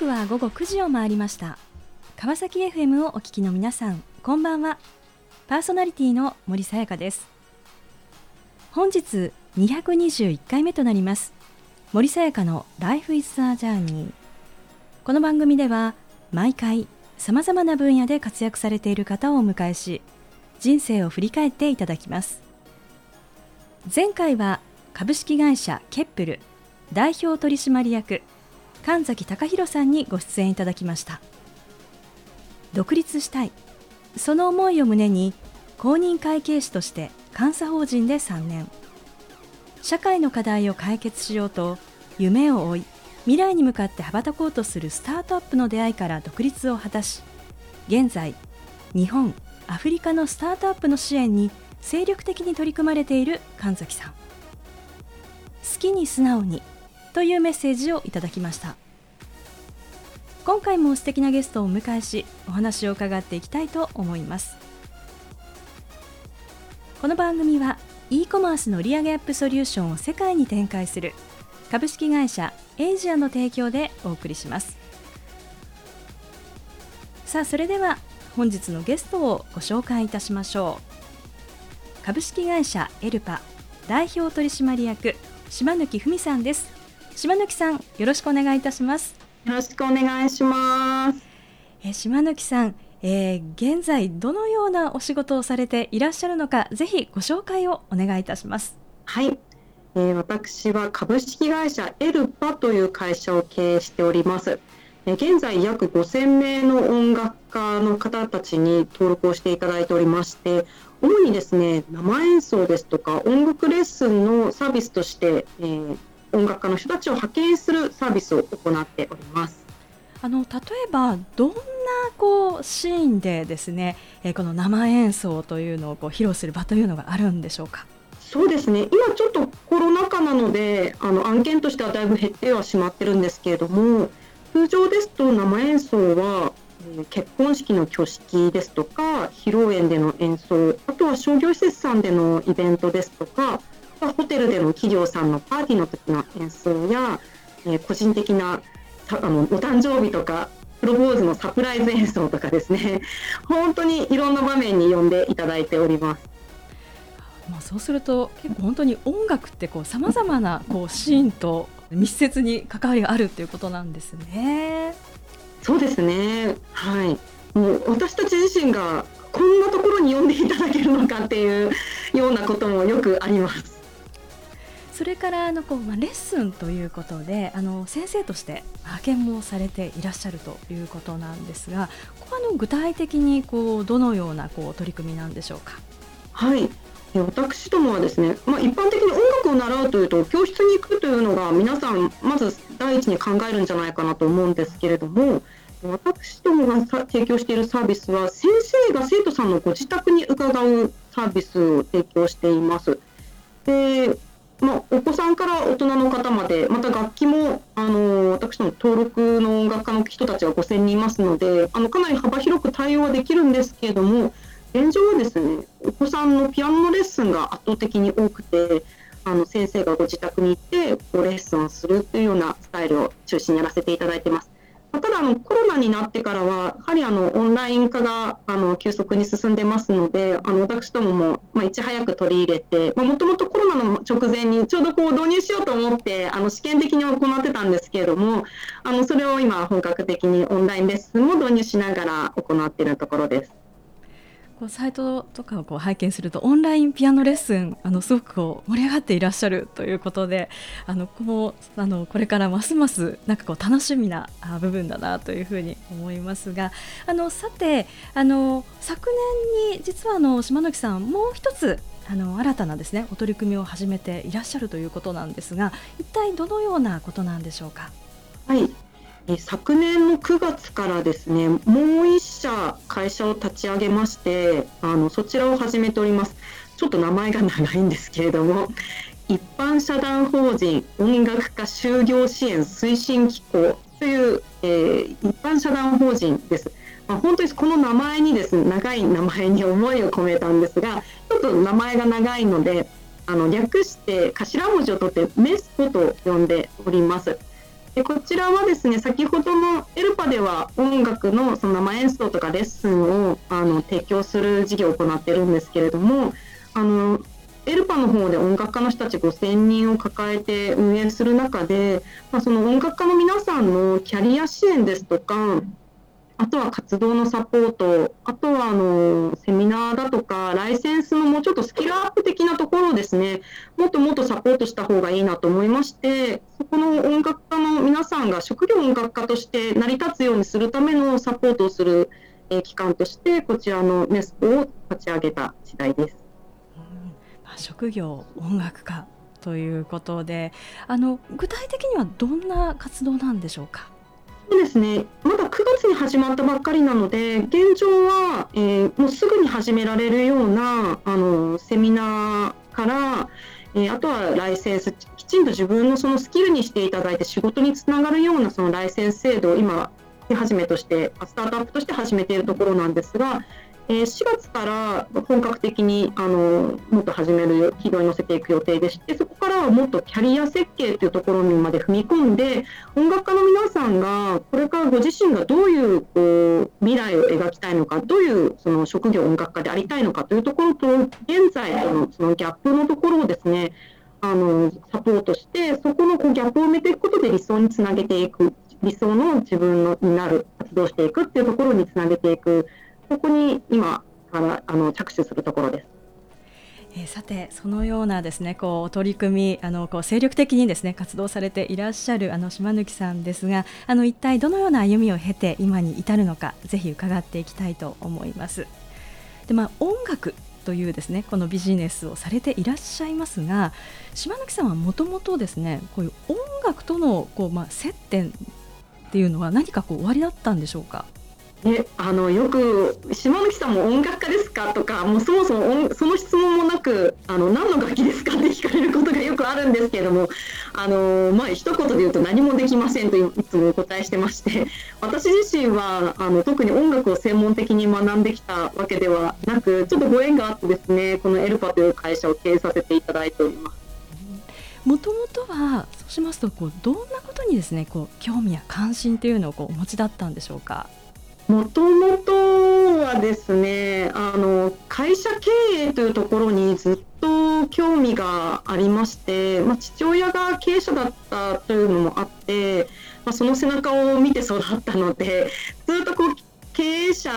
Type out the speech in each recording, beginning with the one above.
刻は午後9時を回りました。川崎 FM をお聞きの皆さんこんばんは。パーソナリティの森さやかです。本日221回目となります森さやかの Life is a Journey この番組では毎回さまざまな分野で活躍されている方をお迎えし人生を振り返っていただきます。前回は株式会社ケップル代表取締役神崎隆弘さんにご出演いただきました。独立したい。その思いを胸に公認会計士として監査法人で3年。社会の課題を解決しようと夢を追い未来に向かって羽ばたこうとするスタートアップの出会いから独立を果たし現在日本アフリカのスタートアップの支援に精力的に取り組まれている神崎さん。好きに素直にというメッセージをいただきました。今回も素敵なゲストをお迎えしお話を伺っていきたいと思います。この番組は e コマースの売上アップソリューションを世界に展開する株式会社エイジアの提供でお送りします。さあそれでは本日のゲストをご紹介いたしましょう。株式会社エルパ代表取締役島貫文さんです。島貫さんよろしくお願いいたします。よろしくお願いします。え島貫さん、えー、現在どのようなお仕事をされていらっしゃるのかぜひご紹介をお願いいたします。はい、えー、私は株式会社エルパという会社を経営しております。現在約5000名の音楽家の方たちに登録をしていただいておりまして主にですね生演奏ですとか音楽レッスンのサービスとして、えー、音楽家の人たちを派遣するサービスを行っております。あの例えばどんなこうシーンでですね、えー、この生演奏というのをこう披露する場というのがあるんでしょうか？そうですね今ちょっとコロナ禍なのであの案件としてはだいぶ減ってはしまってるんですけれども通常ですと生演奏は結婚式の挙式ですとか披露宴での演奏あとは商業施設さんでのイベントですとかホテルでの企業さんのパーティーの時の演奏や、えー、個人的なあのお誕生日とかプロポーズのサプライズ演奏とかですね 本当にいろんな場面に呼んでいただいております。まあ、そうすると結構本当に音楽ってさまざまなこうシーンと密接に関わりがあるっていうことなんですね。そうですねはいもう私たち自身がこんなところに呼んでいただけるのかっていうようなこともよくあります。それからあのこう、まあ、レッスンということであの先生として派遣もされていらっしゃるということなんですがここはの具体的にこうどのようなこう取り組みなんでしょうか？はい私どもはですね、まあ、一般的に音楽を習うというと教室に行くというのが皆さんまず第一に考えるんじゃないかなと思うんですけれども私どもが提供しているサービスは先生が生徒さんのご自宅に伺うサービスを提供しています。でまあ、お子さんから大人の方まで、また楽器も、あの私ども登録の音楽家の人たちは5000人いますので、あのかなり幅広く対応はできるんですけれども、現状はですね、お子さんのピアノのレッスンが圧倒的に多くて、あの先生がご自宅に行ってこうレッスンをするというようなスタイルを中心にやらせていただいてます。ただあのコロナになってからはやはりあのオンライン化があの急速に進んでますのであの私どもも、まあ、いち早く取り入れてもともとコロナの直前にちょうどこう導入しようと思ってあの試験的に行ってたんですけれどもあのそれを今本格的にオンラインレッスンも導入しながら行っているところです。こうサイトとかをこう拝見するとオンラインピアノレッスンあのすごくこう盛り上がっていらっしゃるということであのこうあのこれからますますなんかこう楽しみな部分だなというふうに思いますがあのさてあの昨年に実はあの島貫さんもう一つあの新たなですねお取り組みを始めていらっしゃるということなんですが一体どのようなことなんでしょうか？はい昨年の9月からですねもう1社会社を立ち上げましてあのそちらを始めておりますちょっと名前が長いんですけれども一般社団法人音楽家就業支援推進機構という、えー、一般社団法人です。まあ、本当にこの名前にですね長い名前に思いを込めたんですがちょっと名前が長いのであの略して頭文字を取ってメスコと呼んでおります。でこちらはですね先ほどのエルパでは音楽のその生演奏とかレッスンをあの提供する事業を行ってるんですけれどもあのエルパの方で音楽家の人たち5000人を抱えて運営する中で、まあ、その音楽家の皆さんのキャリア支援ですとかあとは活動のサポート、あとはあのセミナーだとか、ライセンスのもうちょっとスキルアップ的なところをですね、もっともっとサポートした方がいいなと思いまして、そこの音楽家の皆さんが職業音楽家として成り立つようにするためのサポートをする、え機関として、こちらのネスポを立ち上げた次第です。うん、職業音楽家ということであの具体的にはどんな活動なんでしょうか？そうですね、まだ9月に始まったばっかりなので、現状は、えー、もうすぐに始められるようなあのセミナーから、えー、あとはライセンス、きちんと自分のそのスキルにしていただいて、仕事につながるようなそのライセンス制度を今、手始めとして、スタートアップとして始めているところなんですが、えー、4月から本格的にあのもっと始める軌道に乗せていく予定でしてそこからはもっとキャリア設計というところにまで踏み込んで音楽家の皆さんがこれからご自身がどういうこう未来を描きたいのかどういうその職業音楽家でありたいのかというところと現在のそのギャップのところをですねあのサポートしてそこのこうギャップを埋めていくことで理想につなげていく理想の自分のになる活動していくっていうところにつなげていく。ここに今からあの着手するところです。えー、さてそのようなですねこう取り組みあのこう精力的にですね活動されていらっしゃるあの島貫さんですがあの一体どのような歩みを経て今に至るのかぜひ伺っていきたいと思います。でまあ、音楽というですねこのビジネスをされていらっしゃいますが島貫さんはもともとですねこういう音楽とのこう、まあ、接点っていうのは何かこう終わりだったんでしょうか？ね、あのよく島貫さんも音楽家ですか？とかもうそもそもその質問もなくあの何の楽器ですか？って聞かれることがよくあるんですけれどもあの、まあ一言で言うと何もできませんといつもお答えしてまして 私自身はあの特に音楽を専門的に学んできたわけではなくちょっとご縁があってですねこのエルパという会社を経営させていただいております。もともとはそうしますとこうどんなことにですねこう興味や関心というのをこうお持ちだったんでしょうか？もともとはですねあの会社経営というところにずっと興味がありまして、まあ、父親が経営者だったというのもあって、まあ、その背中を見て育ったので ずっとこう経営者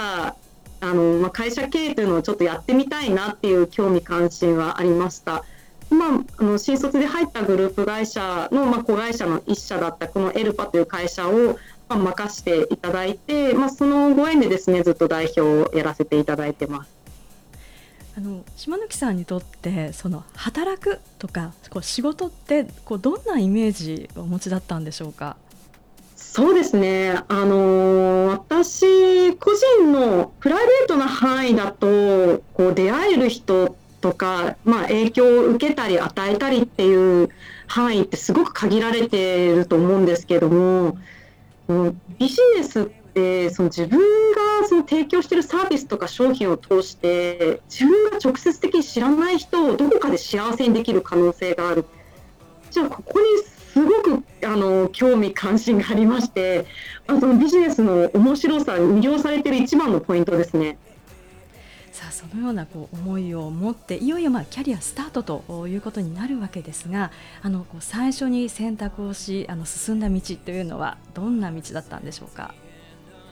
あの、まあ、会社経営というのをちょっとやってみたいなっていう興味関心はありました。まあ、あの新卒で入ったグループ会社の、まあ、子会社の一社だったこのエルパという会社を、任せていただいて、まあ、そのご縁でですねずっと代表をやらせていただいてます。あの島貫さんにとってその働くとかこう仕事ってこうどんなイメージをお持ちだったんでしょうか？そうですね、あのー、私個人のプライベートな範囲だとこう出会える人とか、まあ、影響を受けたり与えたりっていう範囲ってすごく限られていると思うんですけどもビジネスってその自分がその提供しているサービスとか商品を通して自分が直接的に知らない人をどこかで幸せにできる可能性があるじゃあここにすごくあの興味関心がありましてあのビジネスの面白さ魅了されてる一番のポイントですね。さあそのようなこう思いを持っていよいよまあキャリアスタートということになるわけですがあのこう最初に選択をしあの進んだ道というのはどんな道だったんでしょうか？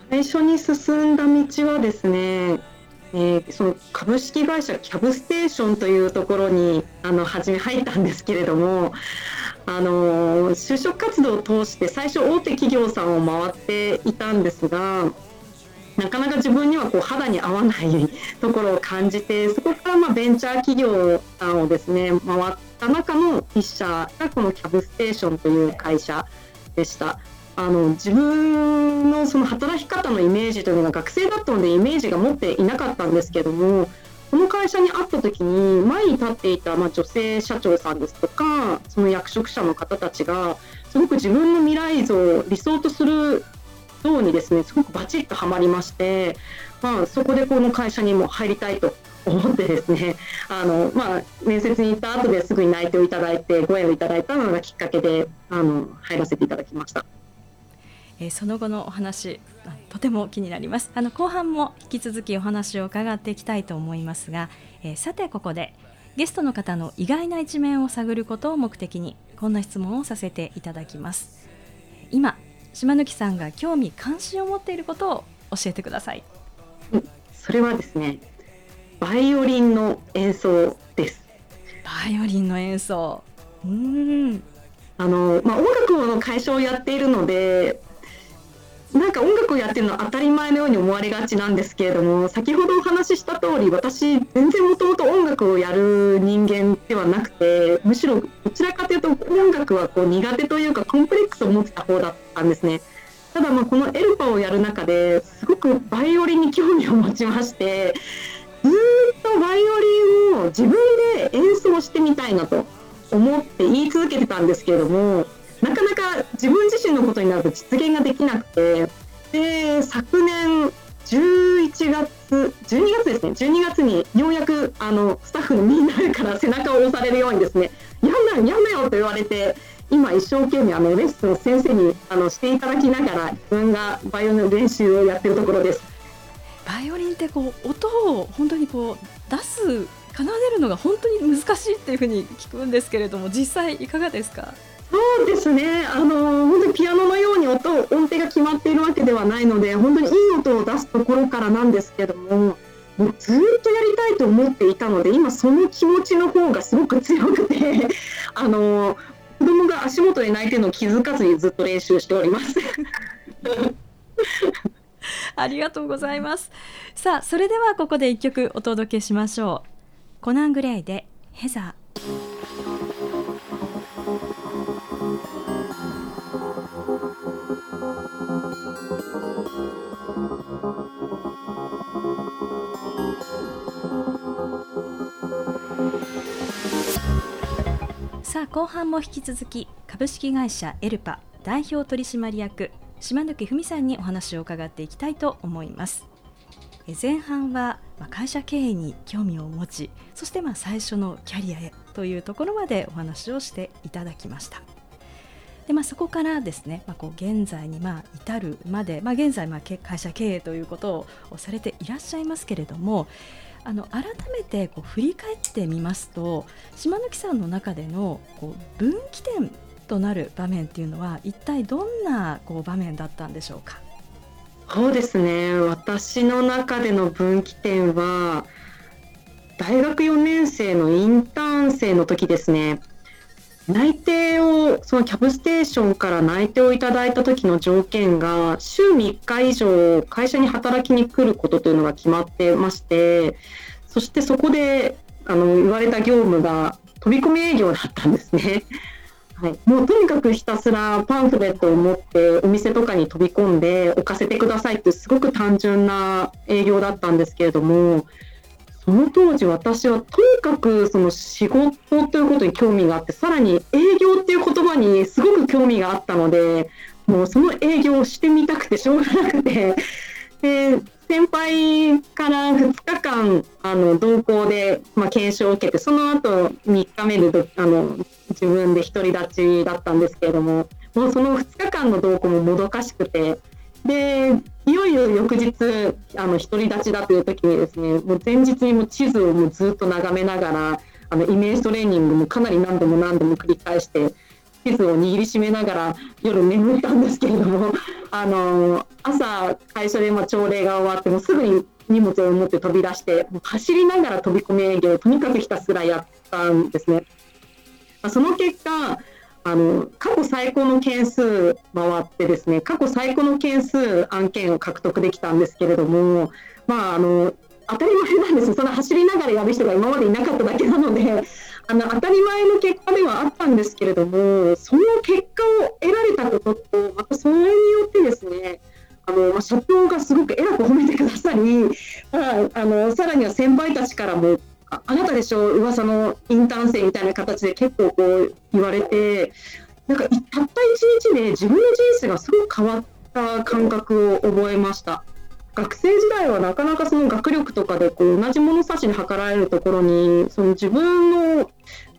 最初に進んだ道はですねえー、その株式会社キャブステーションというところにあの初め入ったんですけれどもあの就職活動を通して最初大手企業さんを回っていたんですがなかなか自分にはこう肌に合わないところを感じてそこからまベンチャー企業さんをですね回った中の1社がこのキャブステーションという会社でした。あの自分のその働き方のイメージというのが学生だったのでイメージが持っていなかったんですけどもこの会社に会った時に前に立っていたま女性社長さんですとかその役職者の方たちがすごく自分の未来像理想とするうにですねすごくバチッとはまりまして、まあ、そこでこの会社にも入りたいと 思ってですねあの、まあ、面接に行った後ですぐに内定をいただいてご縁をいただいたのがきっかけであの入らせていただきました。え、その後のお話とても気になりますあの後半も引き続きお話を伺っていきたいと思いますが、え、さてここでゲストの方の意外な一面を探ることを目的にこんな質問をさせていただきます今島貫さんが興味関心を持っていることを教えてください。それはですねバイオリンの演奏です。バイオリンの演奏。うん。あの、まあ、音楽の会社をやっているのでなんか音楽をやってるのは当たり前のように思われがちなんですけれども先ほどお話しした通り私全然もともと音楽をやる人間ではなくてむしろどちらかというと音楽はこう苦手というかコンプレックスを持ってた方だったんですね。ただまあこのエルパをやる中ですごくバイオリンに興味を持ちましてずっとバイオリンを自分で演奏してみたいなと思って言い続けてたんですけれども自分自身のことになると実現ができなくてで昨年11月12月ですね12月にようやくあのスタッフのみんなから背中を押されるようにですねやんなやんなよと言われて今一生懸命あのレッスンを先生にあのしていただきながら自分がバイオリンの練習をやってるところです。バイオリンってこう音を本当にこう出す奏でるのが本当に難しいっていうふうに聞くんですけれども実際いかがですか？そうですねあの本当にピアノのように音音程が決まっているわけではないので本当にいい音を出すところからなんですけどももうずっとやりたいと思っていたので今その気持ちの方がすごく強くて あの子供が足元で泣いてるのを気づかずにずっと練習しております。ありがとうございます。さあ、それではここで一曲お届けしましょう。コナン・グレイでヘザー。後半も引き続き株式会社エルパ代表取締役島貫文さんにお話を伺っていきたいと思います。前半は会社経営に興味を持ちそしてまあ最初のキャリアへというところまでお話をしていただきました。で、まあ、そこからですね、まあ、こう現在にまあ至るまで、まあ、現在まあ会社経営ということをされていらっしゃいますけれどもあの改めてこう振り返ってみますと島貫さんの中でのこう分岐点となる場面っていうのは一体どんなこう場面だったんでしょうか？そうですね。私の中での分岐点は大学4年生のインターン生の時ですね。内定をそのキャブステーションから内定をいただいた時の条件が週3日以上会社に働きに来ることというのが決まってましてそしてそこであの言われた業務が飛び込み営業だったんですね。はい、もうとにかくひたすらパンフレットを持ってお店とかに飛び込んで置かせてくださいってすごく単純な営業だったんですけれどもその当時私はとにかくその仕事ということに興味があってさらに営業っていう言葉にすごく興味があったのでもうその営業をしてみたくてしょうがなくて で先輩から2日間あの同行で、まあ、研修を受けてその後3日目であの自分で独り立ちだったんですけれどももうその2日間の同行ももどかしくてでいよいよ翌日あの独り立ちだという時にですねもう前日にも地図をもうずっと眺めながらあのイメージトレーニングもかなり何度も何度も繰り返して地図を握りしめながら夜眠ったんですけれども あの朝会社でま朝礼が終わってもすぐに荷物を持って飛び出して走りながら飛び込み営業をとにかくひたすらやったんですね。その結果あの過去最高の件数回ってですね過去最高の件数案件を獲得できたんですけれども、まあ、あの当たり前なんですその走りながらやる人が今までいなかっただけなのであの当たり前の結果ではあったんですけれどもその結果を得られたこととまたそれによってですねあの、ま、社長がすごく偉く褒めてくださり、まあ、あのさらには先輩たちからもあなたでしょ噂のインターン生みたいな形で結構こう言われてなんかたった一日で自分の人生がすごく変わった感覚を覚えました。学生時代はなかなかその学力とかでこう同じ物差しに測られるところにその自分の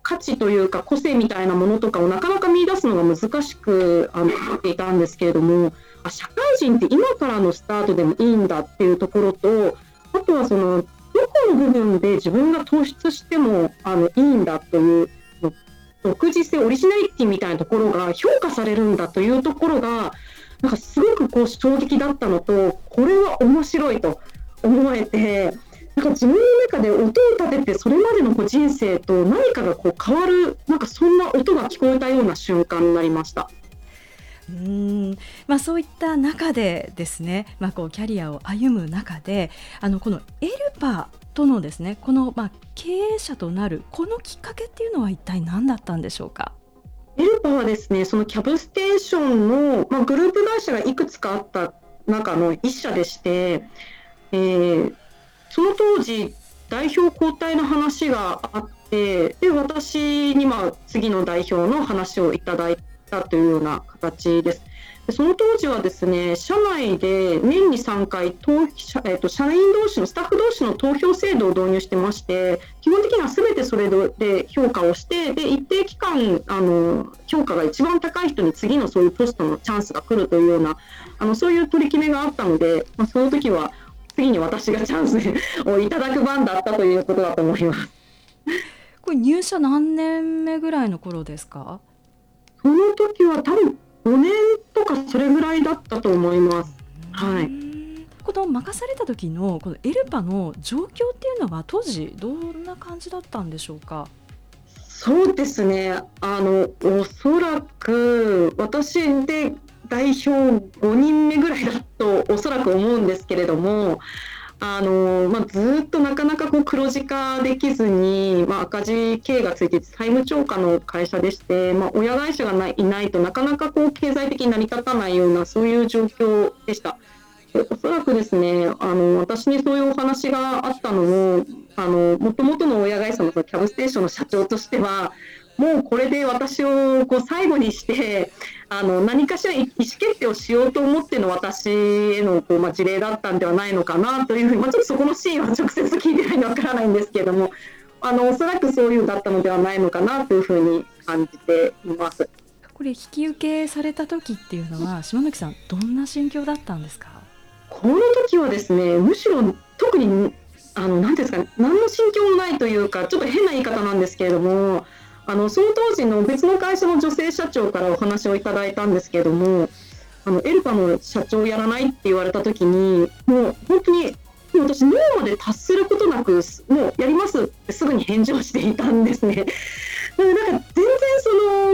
価値というか個性みたいなものとかをなかなか見出すのが難しくあのっていたんですけれどもあ社会人って今からのスタートでもいいんだっていうところとあとはそのので自分が突出してもあのいいんだという独自性オリジナリティみたいなところが評価されるんだというところがなんかすごくこう衝撃だったのとこれは面白いと思えてなんか自分の中で音を立ててそれまでのこう人生と何かがこう変わるなんかそんな音が聞こえたような瞬間になりました。うんまあ、そういった中でですね、まあ、こうキャリアを歩む中であのこのエルパとのですねこのまあ経営者となるこのきっかけっていうのは一体何だったんでしょうか？エルパはですねそのキャブステーションの、まあ、グループ会社がいくつかあった中の一社でして、えー、その当時代表交代の話があってで私にまあ次の代表の話をいただいたというような形です。その当時はですね社内で年に3回投社,、えーと、社員同士のスタッフ同士の投票制度を導入してまして基本的にはすべてそれで評価をしてで一定期間あの評価が一番高い人に次のそういうポストのチャンスが来るというようなあのそういう取り決めがあったので、まあ、その時は次に私がチャンス をいただく番だったということだと思います。これ入社何年目ぐらいの頃ですか？その時は多分5年とかそれぐらいだったと思います。はい。この任された時のこのエルパの状況っていうのは当時どんな感じだったんでしょうか？そうですね。あのおそらく私で代表5人目ぐらいだとおそらく思うんですけれども、あのまあ、ずっとなかなかこう黒字化できずに、まあ、赤字経営がついて債務超過の会社でして、まあ、親会社がないいないとなかなかこう経済的に成り立たないようなそういう状況でした。おそらくですねあの私にそういうお話があったのももともとの親会社のキャブステーションの社長としてはもうこれで私をこう最後にしてあの何かしら意思決定をしようと思っての私へのこう、まあ、事例だったんではないのかなというふうに、まあ、ちょっとそこのシーンは直接聞いてないのでわからないんですけれどもあのおそらくそういうだったのではないのかなというふうに感じています。これ引き受けされた時っていうのは島貫さんどんな心境だったんですか？この時はですねむしろ特にあの何ですか、ね、何の心境もないというかちょっと変な言い方なんですけれどもあのその当時の別の会社の女性社長からお話をいただいたんですけどもあのエルパの社長やらないって言われた時にもう本当に私脳まで達することなくもうやりますってすぐに返事をしていたんですね。なんか全然そ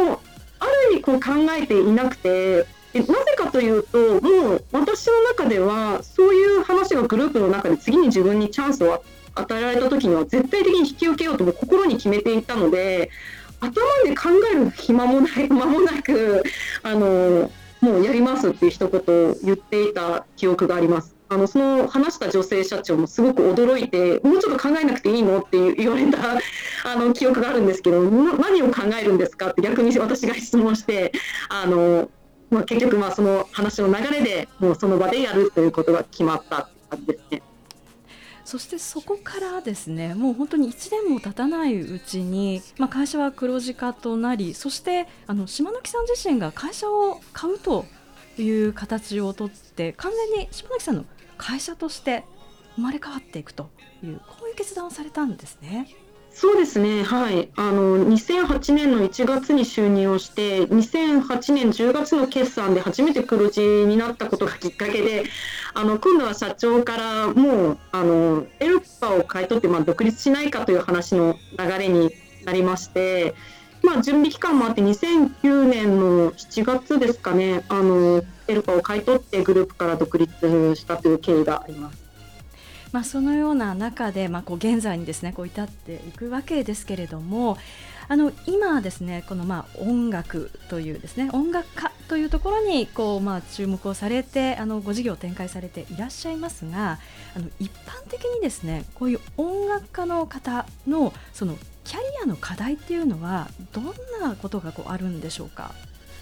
のある意味こう考えていなくてなぜかというともう私の中ではそういう話がグループの中で次に自分にチャンスを与えられた時には絶対的に引き受けようとも心に決めていたので頭で考える暇もない 間もなくあのもうやりますっていう一言を言っていた記憶があります。あのその話した女性社長もすごく驚いてもうちょっと考えなくていいのって言われた あの記憶があるんですけど何を考えるんですかって逆に私が質問してあの、まあ、結局まあその話の流れでもうその場でやるということが決まったって感じです。そしてそこからですねもう本当に1年も経たないうちに、まあ、会社は黒字化となりそしてあの島貫さん自身が会社を買うという形をとって完全に島貫さんの会社として生まれ変わっていくというこういう決断をされたんですね。そうですね、はい、あの2008年の1月に就任をして、2008年10月の決算で初めて黒字になったことがきっかけで、あの今度は社長からもうあのエルパを買い取って、まあ、独立しないかという話の流れになりまして、まあ、準備期間もあって、2009年の7月ですかね、あのエルパを買い取ってグループから独立したという経緯があります。まあ、そのような中で、まあ、こう現在にですねこう至っていくわけですけれどもあの今ですねこのまあ音楽というですね音楽家というところにこうまあ注目をされてあのご事業を展開されていらっしゃいますがあの一般的にですねこういう音楽家の方のそのキャリアの課題っていうのはどんなことがこうあるんでしょうか？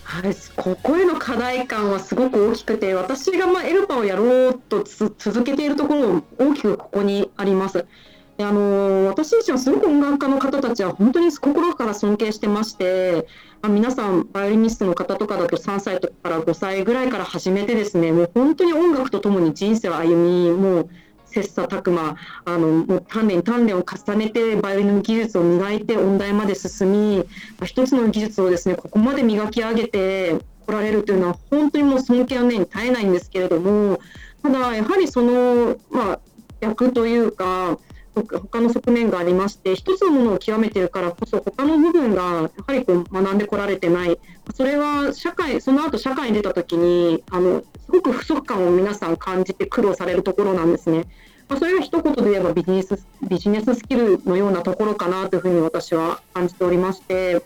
はい、ここへの課題感はすごく大きくて私がまエルパをやろうと続けているところも大きくここにあります。であの私自身はすごく音楽家の方たちは本当に心から尊敬してまして、まあ、皆さんバイオリニストの方とかだと3歳から5歳ぐらいから始めてですねもう本当に音楽とともに人生を歩みもう切磋琢磨あのもう鍛錬鍛錬を重ねてバイオリンの技術を磨いて音大まで進み、まあ、一つの技術をですねここまで磨き上げて来られるというのは本当にもう尊敬の念に絶えないんですけれどもただやはりそのまあ逆というか他の側面がありまして一つのものを極めているからこそ他の部分がやはりこう学んでこられてない。それは社会その後社会に出た時にあのすごく不足感を皆さん感じて苦労されるところなんですね。まあ、それが一言で言えばビジネスビジネススキルのようなところかなというふうに私は感じておりまして、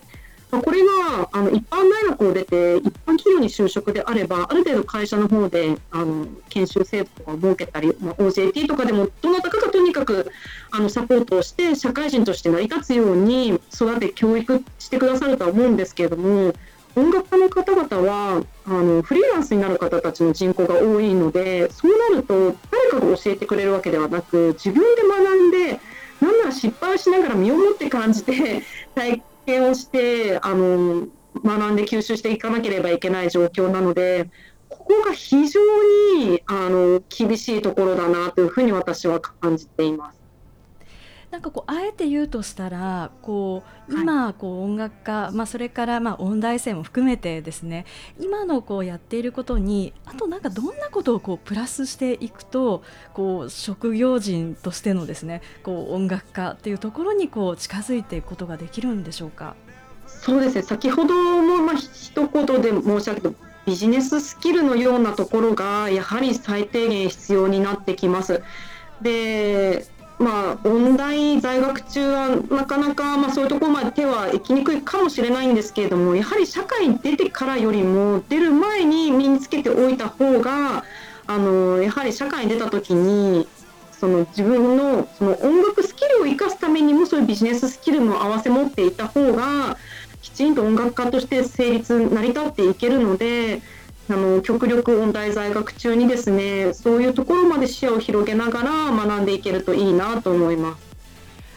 まあ、これがあの一般大学を出て一般企業に就職であればある程度会社の方であの研修制度とかを設けたり、まあ、OJT とかでもどなたかがとにかくあのサポートをして社会人として成り立つように育て教育してくださるとは思うんですけれども音楽家の方々はあのフリーランスになる方たちの人口が多いのでそうなると誰かが教えてくれるわけではなく自分で学んでなんなら失敗しながら 身をもって感じて体験をしてあの学んで吸収していかなければいけない状況なのでここが非常にあの厳しいところだなというふうに私は感じています。なんかこうあえて言うとしたらこう今こう音楽家、まあ、それからまあ音大生も含めてですね今のこうやっていることにあとなんかどんなことをこうプラスしていくとこう職業人としてのですねこう音楽家っていうところにこう近づいていくことができるんでしょうか？そうですね先ほどもまあ一言で申し上げたビジネススキルのようなところがやはり最低限必要になってきます。でまあ、音大在学中はなかなか、まあ、そういうところまで手はいきにくいかもしれないんですけれどもやはり社会に出てからよりも出る前に身につけておいた方があのやはり社会に出た時にその自分のその音楽スキルを生かすためにもそういうビジネススキルも併せ持っていた方がきちんと音楽家として成立成り立っていけるので。あの極力音大在学中にですねそういうところまで視野を広げながら学んでいけるといいなと思います。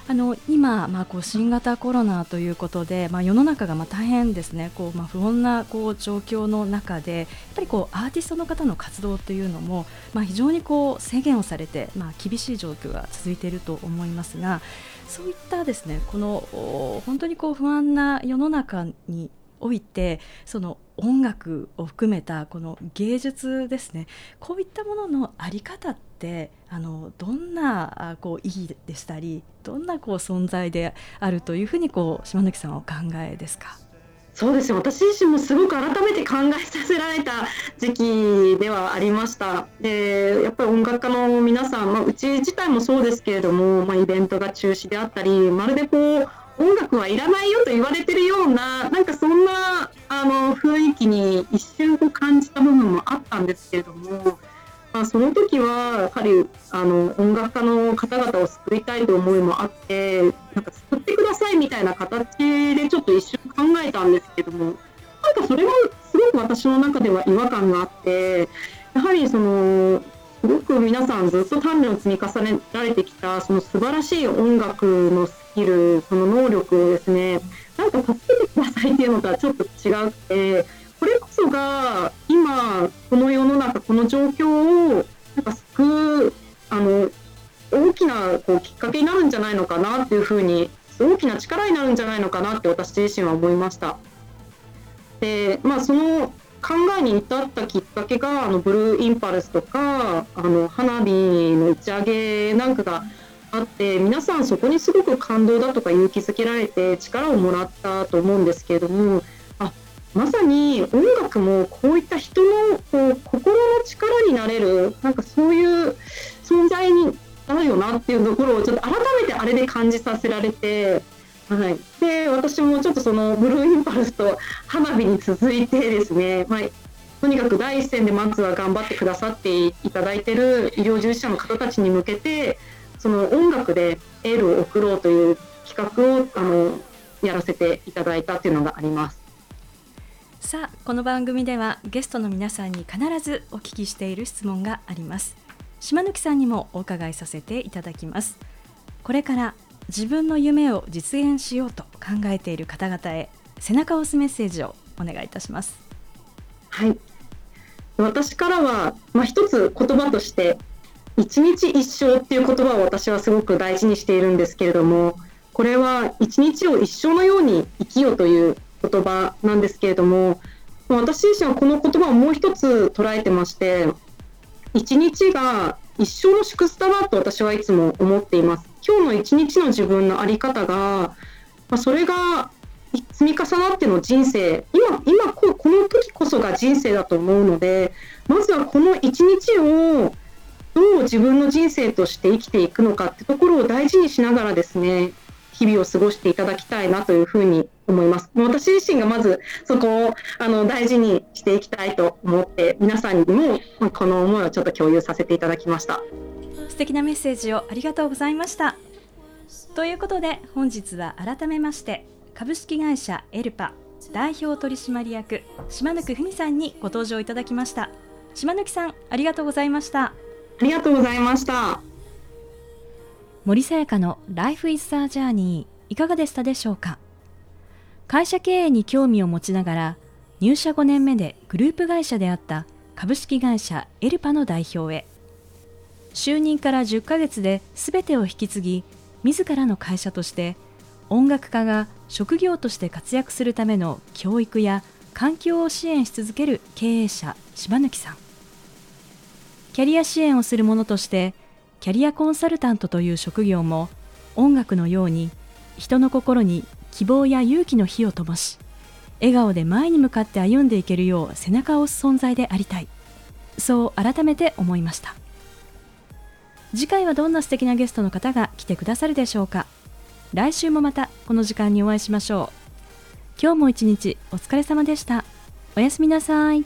あの今、まあ、こう新型コロナということで、まあ、世の中がまあ大変ですねこう、まあ、不穏なこう状況の中でやっぱりこうアーティストの方の活動というのも、まあ、非常にこう制限をされて、まあ、厳しい状況が続いていると思いますがそういったですねこの本当にこう不安な世の中においてその音楽を含めたこの芸術ですね。こういったものの在り方ってあのどんなこう意義でしたりどんなこう存在であるというふうにこう島貫さんはお考えですか？そうですよ。私自身もすごく改めて考えさせられた時期ではありました。でやっぱり音楽家の皆さん、まあ、うち自体もそうですけれども、まあ、イベントが中止であったりまるでこう音楽はいらないよと言われてるようななんかそんなあの雰囲気に一瞬こう感じた部分もあったんですけれども、まあ、その時はやはりあの音楽家の方々を救いたいという思いもあってなんか救ってくださいみたいな形でちょっと一瞬考えたんですけどもなんかそれもすごく私の中では違和感があってやはりそのすごく皆さんずっと鍛錬を積み重ねられてきたその素晴らしい音楽のきるその能力をですねなんか助けてくださいっていうのとはちょっと違くてこれこそが今この世の中この状況をなんか救うあの大きなこうきっかけになるんじゃないのかなっていうふうに大きな力になるんじゃないのかなって私自身は思いました。でまあその考えに至ったきっかけがあのブルーインパルスとかあの花火の打ち上げなんかがあって皆さんそこにすごく感動だとか勇気づけられて力をもらったと思うんですけれどもあまさに音楽もこういった人のこう心の力になれるなんかそういう存在になるよなっていうところをちょっと改めてあれで感じさせられて。はい、で私もちょっとそのブルーインパルスと花火に続いてですね、まあ、とにかく第一線でまずは頑張ってくださっていただいてる医療従事者の方たちに向けてその音楽でエールを送ろうという企画をあのやらせていただいたっていうのがあります。さあこの番組ではゲストの皆さんに必ずお聞きしている質問があります。島貫さんにもお伺いさせていただきます。これから自分の夢を実現しようと考えている方々へ背中を押すメッセージをお願いいたします。はい。私からは、まあ、一つ言葉として一日一生っていう言葉を私はすごく大事にしているんですけれどもこれは一日を一生のように生きようという言葉なんですけれども私自身はこの言葉をもう一つ捉えてまして一日が一生の縮図だなと私はいつも思っています。今日の一日の自分の在り方が、まあ、それが積み重なっての人生今今ここの時こそが人生だと思うのでまずはこの一日をどう自分の人生として生きていくのかってところを大事にしながらですね日々を過ごしていただきたいなというふうに思います。私自身がまずそこをあの大事にしていきたいと思って皆さんにもこの思いをちょっと共有させていただきました。素敵なメッセージをありがとうございました。ということで本日は改めまして株式会社エルパ代表取締役島貫文さんにご登場いただきました。島貫さんありがとうございました。ありがとうございました。森さやかの Life is a Journey いかがでしたでしょうか？会社経営に興味を持ちながら入社5年目でグループ会社であった株式会社エルパの代表へ。就任から10ヶ月で全てを引き継ぎ自らの会社として音楽家が職業として活躍するための教育や環境を支援し続ける経営者柴貫さん。キャリア支援をする者としてキャリアコンサルタントという職業も音楽のように人の心に希望や勇気の火を灯し笑顔で前に向かって歩んでいけるよう背中を押す存在でありたい。そう改めて思いました。次回はどんな素敵なゲストの方が来てくださるでしょうか。来週もまたこの時間にお会いしましょう。今日も一日お疲れ様でした。おやすみなさい。